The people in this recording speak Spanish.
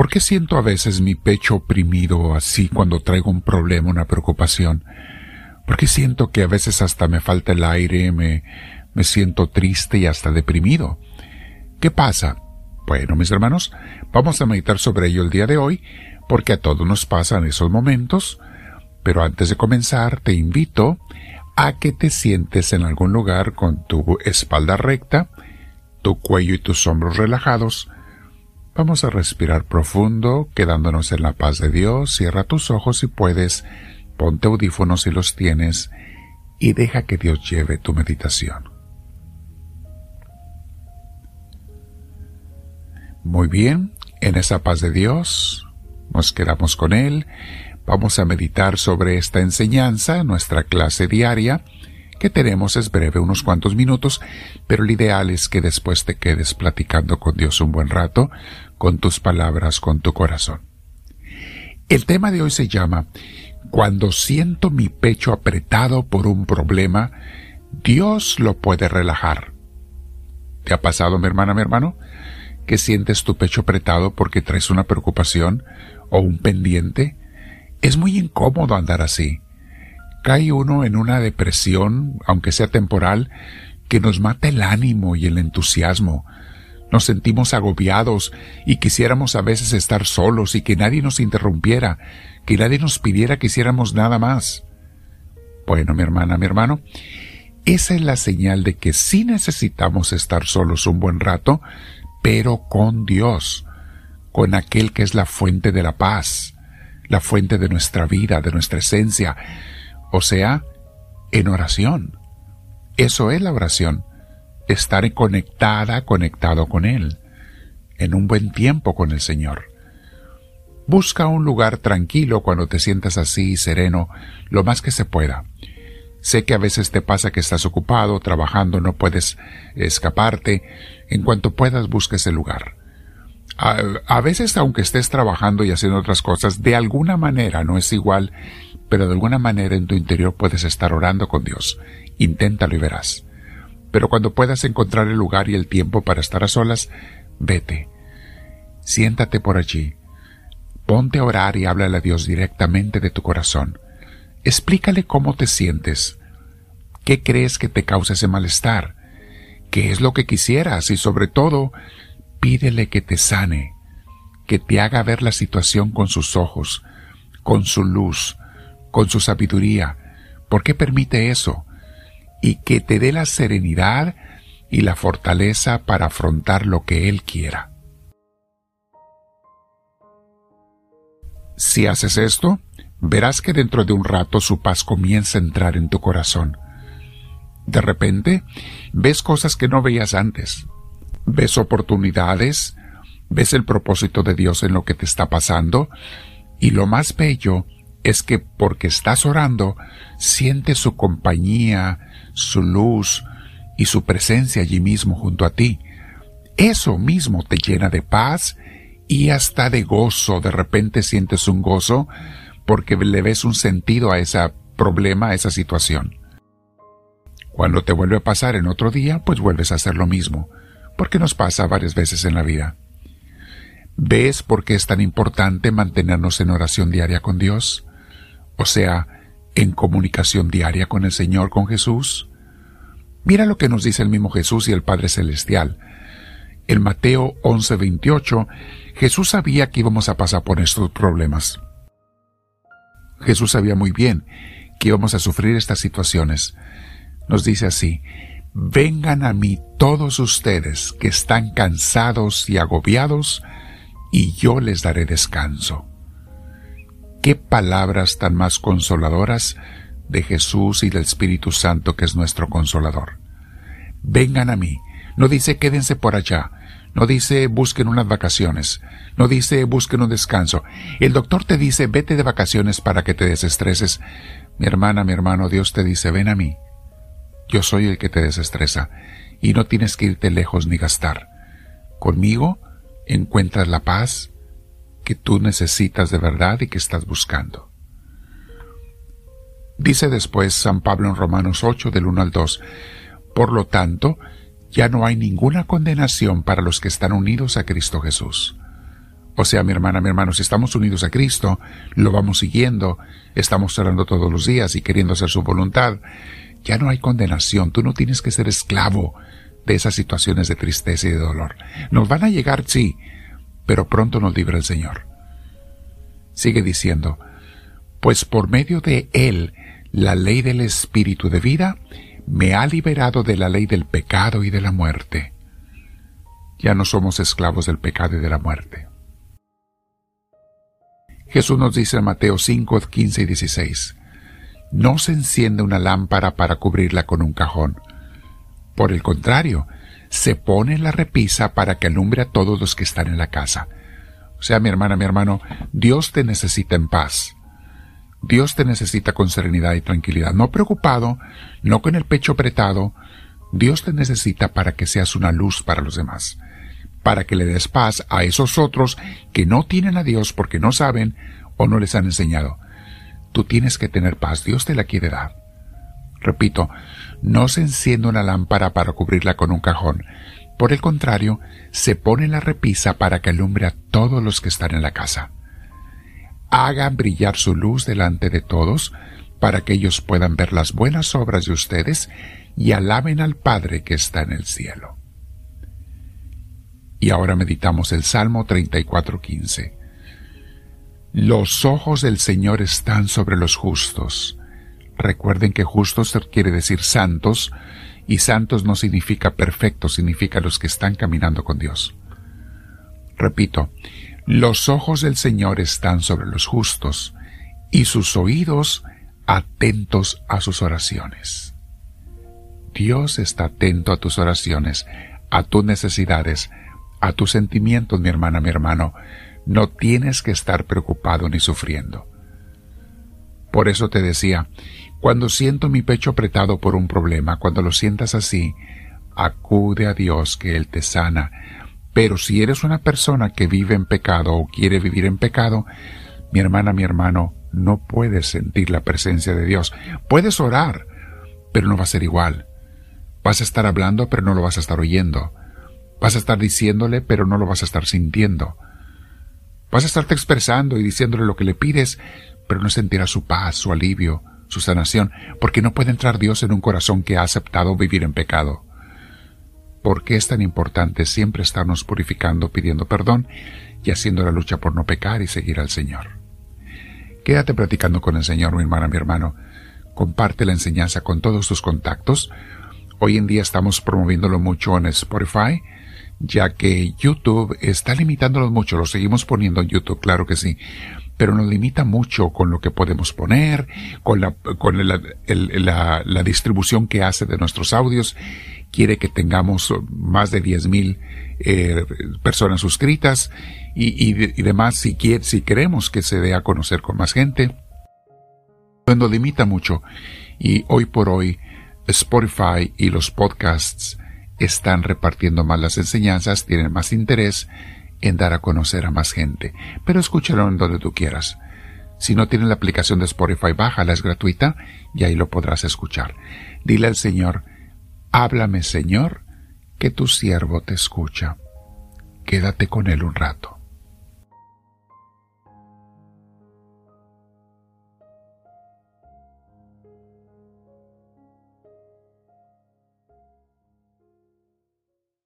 ¿Por qué siento a veces mi pecho oprimido así cuando traigo un problema, una preocupación? ¿Por qué siento que a veces hasta me falta el aire, me, me siento triste y hasta deprimido? ¿Qué pasa? Bueno, mis hermanos, vamos a meditar sobre ello el día de hoy, porque a todos nos pasan esos momentos, pero antes de comenzar te invito a que te sientes en algún lugar con tu espalda recta, tu cuello y tus hombros relajados. Vamos a respirar profundo, quedándonos en la paz de Dios. Cierra tus ojos si puedes, ponte audífonos si los tienes y deja que Dios lleve tu meditación. Muy bien, en esa paz de Dios, nos quedamos con Él, vamos a meditar sobre esta enseñanza, nuestra clase diaria, que tenemos es breve, unos cuantos minutos, pero el ideal es que después te quedes platicando con Dios un buen rato, con tus palabras, con tu corazón. El tema de hoy se llama Cuando siento mi pecho apretado por un problema, Dios lo puede relajar. ¿Te ha pasado, mi hermana, mi hermano? que sientes tu pecho apretado porque traes una preocupación o un pendiente. Es muy incómodo andar así. Cae uno en una depresión, aunque sea temporal, que nos mata el ánimo y el entusiasmo. Nos sentimos agobiados y quisiéramos a veces estar solos y que nadie nos interrumpiera, que nadie nos pidiera que hiciéramos nada más. Bueno, mi hermana, mi hermano, esa es la señal de que si necesitamos estar solos un buen rato, pero con Dios, con aquel que es la fuente de la paz, la fuente de nuestra vida, de nuestra esencia, o sea, en oración. Eso es la oración, estar conectada, conectado con Él, en un buen tiempo con el Señor. Busca un lugar tranquilo cuando te sientas así, sereno, lo más que se pueda. Sé que a veces te pasa que estás ocupado, trabajando, no puedes escaparte. En cuanto puedas, busca ese lugar. A, veces, aunque estés trabajando y haciendo otras cosas, de alguna manera, no es igual, pero de alguna manera en tu interior puedes estar orando con Dios. Inténtalo y verás. Pero cuando puedas encontrar el lugar y el tiempo para estar a solas, vete. Siéntate por allí. Ponte a orar y háblale a Dios directamente de tu corazón. Explícale cómo te sientes. ¿Qué crees que te causa ese malestar? ¿Qué es lo que quisieras? Y sobre todo, pídele que te sane, que te haga ver la situación con sus ojos, con su luz, con su sabiduría. ¿Por qué permite eso? Y que te dé la serenidad y la fortaleza para afrontar lo que Él quiera. Si haces esto, verás que dentro de un rato su paz comienza a entrar en tu corazón. De repente, ves cosas que no veías antes. Ves oportunidades, ves el propósito de Dios en lo que te está pasando, y lo más bello es que porque estás orando, sientes su compañía, su luz y su presencia allí mismo junto a ti. Eso mismo te llena de paz y hasta de gozo. De repente sientes un gozo porque le ves un sentido a ese problema, a esa situación. Cuando te vuelve a pasar en otro día, pues vuelves a hacer lo mismo, porque nos pasa varias veces en la vida. ¿Ves por qué es tan importante mantenernos en oración diaria con Dios? O sea, en comunicación diaria con el Señor, con Jesús. Mira lo que nos dice el mismo Jesús y el Padre Celestial. En Mateo 11:28, Jesús sabía que íbamos a pasar por estos problemas. Jesús sabía muy bien que íbamos a sufrir estas situaciones. Nos dice así, vengan a mí todos ustedes que están cansados y agobiados, y yo les daré descanso. Qué palabras tan más consoladoras de Jesús y del Espíritu Santo que es nuestro consolador. Vengan a mí. No dice quédense por allá. No dice busquen unas vacaciones. No dice busquen un descanso. El doctor te dice vete de vacaciones para que te desestreses. Mi hermana, mi hermano, Dios te dice ven a mí. Yo soy el que te desestresa y no tienes que irte lejos ni gastar. Conmigo encuentras la paz tú necesitas de verdad y que estás buscando. Dice después San Pablo en Romanos 8 del 1 al 2, Por lo tanto, ya no hay ninguna condenación para los que están unidos a Cristo Jesús. O sea, mi hermana, mi hermano, si estamos unidos a Cristo, lo vamos siguiendo, estamos orando todos los días y queriendo hacer su voluntad, ya no hay condenación, tú no tienes que ser esclavo de esas situaciones de tristeza y de dolor. Nos van a llegar, sí, pero pronto nos libra el Señor. Sigue diciendo, pues por medio de Él, la ley del Espíritu de vida me ha liberado de la ley del pecado y de la muerte. Ya no somos esclavos del pecado y de la muerte. Jesús nos dice en Mateo 5, 15 y 16, no se enciende una lámpara para cubrirla con un cajón. Por el contrario, se pone en la repisa para que alumbre a todos los que están en la casa. O sea, mi hermana, mi hermano, Dios te necesita en paz. Dios te necesita con serenidad y tranquilidad, no preocupado, no con el pecho apretado. Dios te necesita para que seas una luz para los demás, para que le des paz a esos otros que no tienen a Dios porque no saben o no les han enseñado. Tú tienes que tener paz, Dios te la quiere dar. Repito, no se enciende una lámpara para cubrirla con un cajón. Por el contrario, se pone la repisa para que alumbre a todos los que están en la casa. Hagan brillar su luz delante de todos, para que ellos puedan ver las buenas obras de ustedes y alaben al Padre que está en el cielo. Y ahora meditamos el Salmo 34.15. Los ojos del Señor están sobre los justos. Recuerden que justos quiere decir santos, y santos no significa perfectos, significa los que están caminando con Dios. Repito, los ojos del Señor están sobre los justos, y sus oídos atentos a sus oraciones. Dios está atento a tus oraciones, a tus necesidades, a tus sentimientos, mi hermana, mi hermano, no tienes que estar preocupado ni sufriendo. Por eso te decía, cuando siento mi pecho apretado por un problema, cuando lo sientas así, acude a Dios que Él te sana. Pero si eres una persona que vive en pecado o quiere vivir en pecado, mi hermana, mi hermano, no puedes sentir la presencia de Dios. Puedes orar, pero no va a ser igual. Vas a estar hablando, pero no lo vas a estar oyendo. Vas a estar diciéndole, pero no lo vas a estar sintiendo. Vas a estarte expresando y diciéndole lo que le pides, pero no sentirá su paz, su alivio, su sanación, porque no puede entrar Dios en un corazón que ha aceptado vivir en pecado. ¿Por qué es tan importante siempre estarnos purificando, pidiendo perdón y haciendo la lucha por no pecar y seguir al Señor? Quédate platicando con el Señor, mi hermana, mi hermano. Comparte la enseñanza con todos tus contactos. Hoy en día estamos promoviéndolo mucho en Spotify, ya que YouTube está limitándolos mucho, lo seguimos poniendo en YouTube, claro que sí, pero nos limita mucho con lo que podemos poner, con la, con la, la, distribución que hace de nuestros audios, quiere que tengamos más de 10.000 eh, personas suscritas y, y, demás si, quiere, si queremos que se dé a conocer con más gente, nos limita mucho y hoy por hoy Spotify y los podcasts están repartiendo más las enseñanzas, tienen más interés en dar a conocer a más gente, pero escúchalo en donde tú quieras. Si no tienes la aplicación de Spotify, bájala, es gratuita y ahí lo podrás escuchar. Dile al Señor, háblame Señor, que tu siervo te escucha. Quédate con él un rato.